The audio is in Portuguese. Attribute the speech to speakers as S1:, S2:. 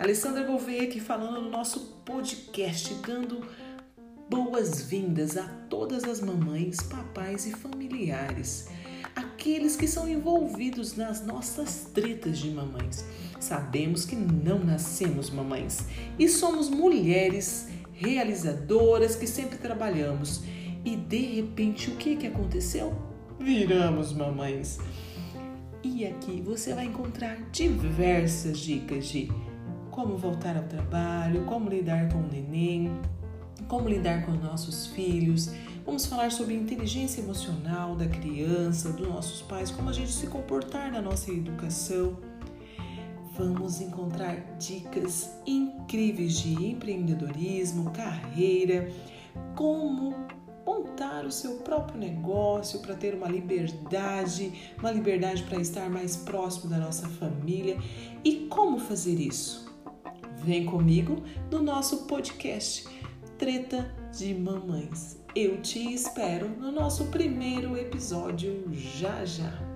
S1: Alessandra Gouveia aqui falando no nosso podcast, dando boas-vindas a todas as mamães, papais e familiares, aqueles que são envolvidos nas nossas tretas de mamães. Sabemos que não nascemos mamães e somos mulheres realizadoras que sempre trabalhamos. E de repente, o que, que aconteceu? Viramos mamães. E aqui você vai encontrar diversas dicas de como voltar ao trabalho, como lidar com o neném, como lidar com nossos filhos. Vamos falar sobre inteligência emocional da criança, dos nossos pais, como a gente se comportar na nossa educação. Vamos encontrar dicas incríveis de empreendedorismo, carreira, como montar o seu próprio negócio para ter uma liberdade, uma liberdade para estar mais próximo da nossa família. E como fazer isso? Vem comigo no nosso podcast Treta de Mamães. Eu te espero no nosso primeiro episódio já já.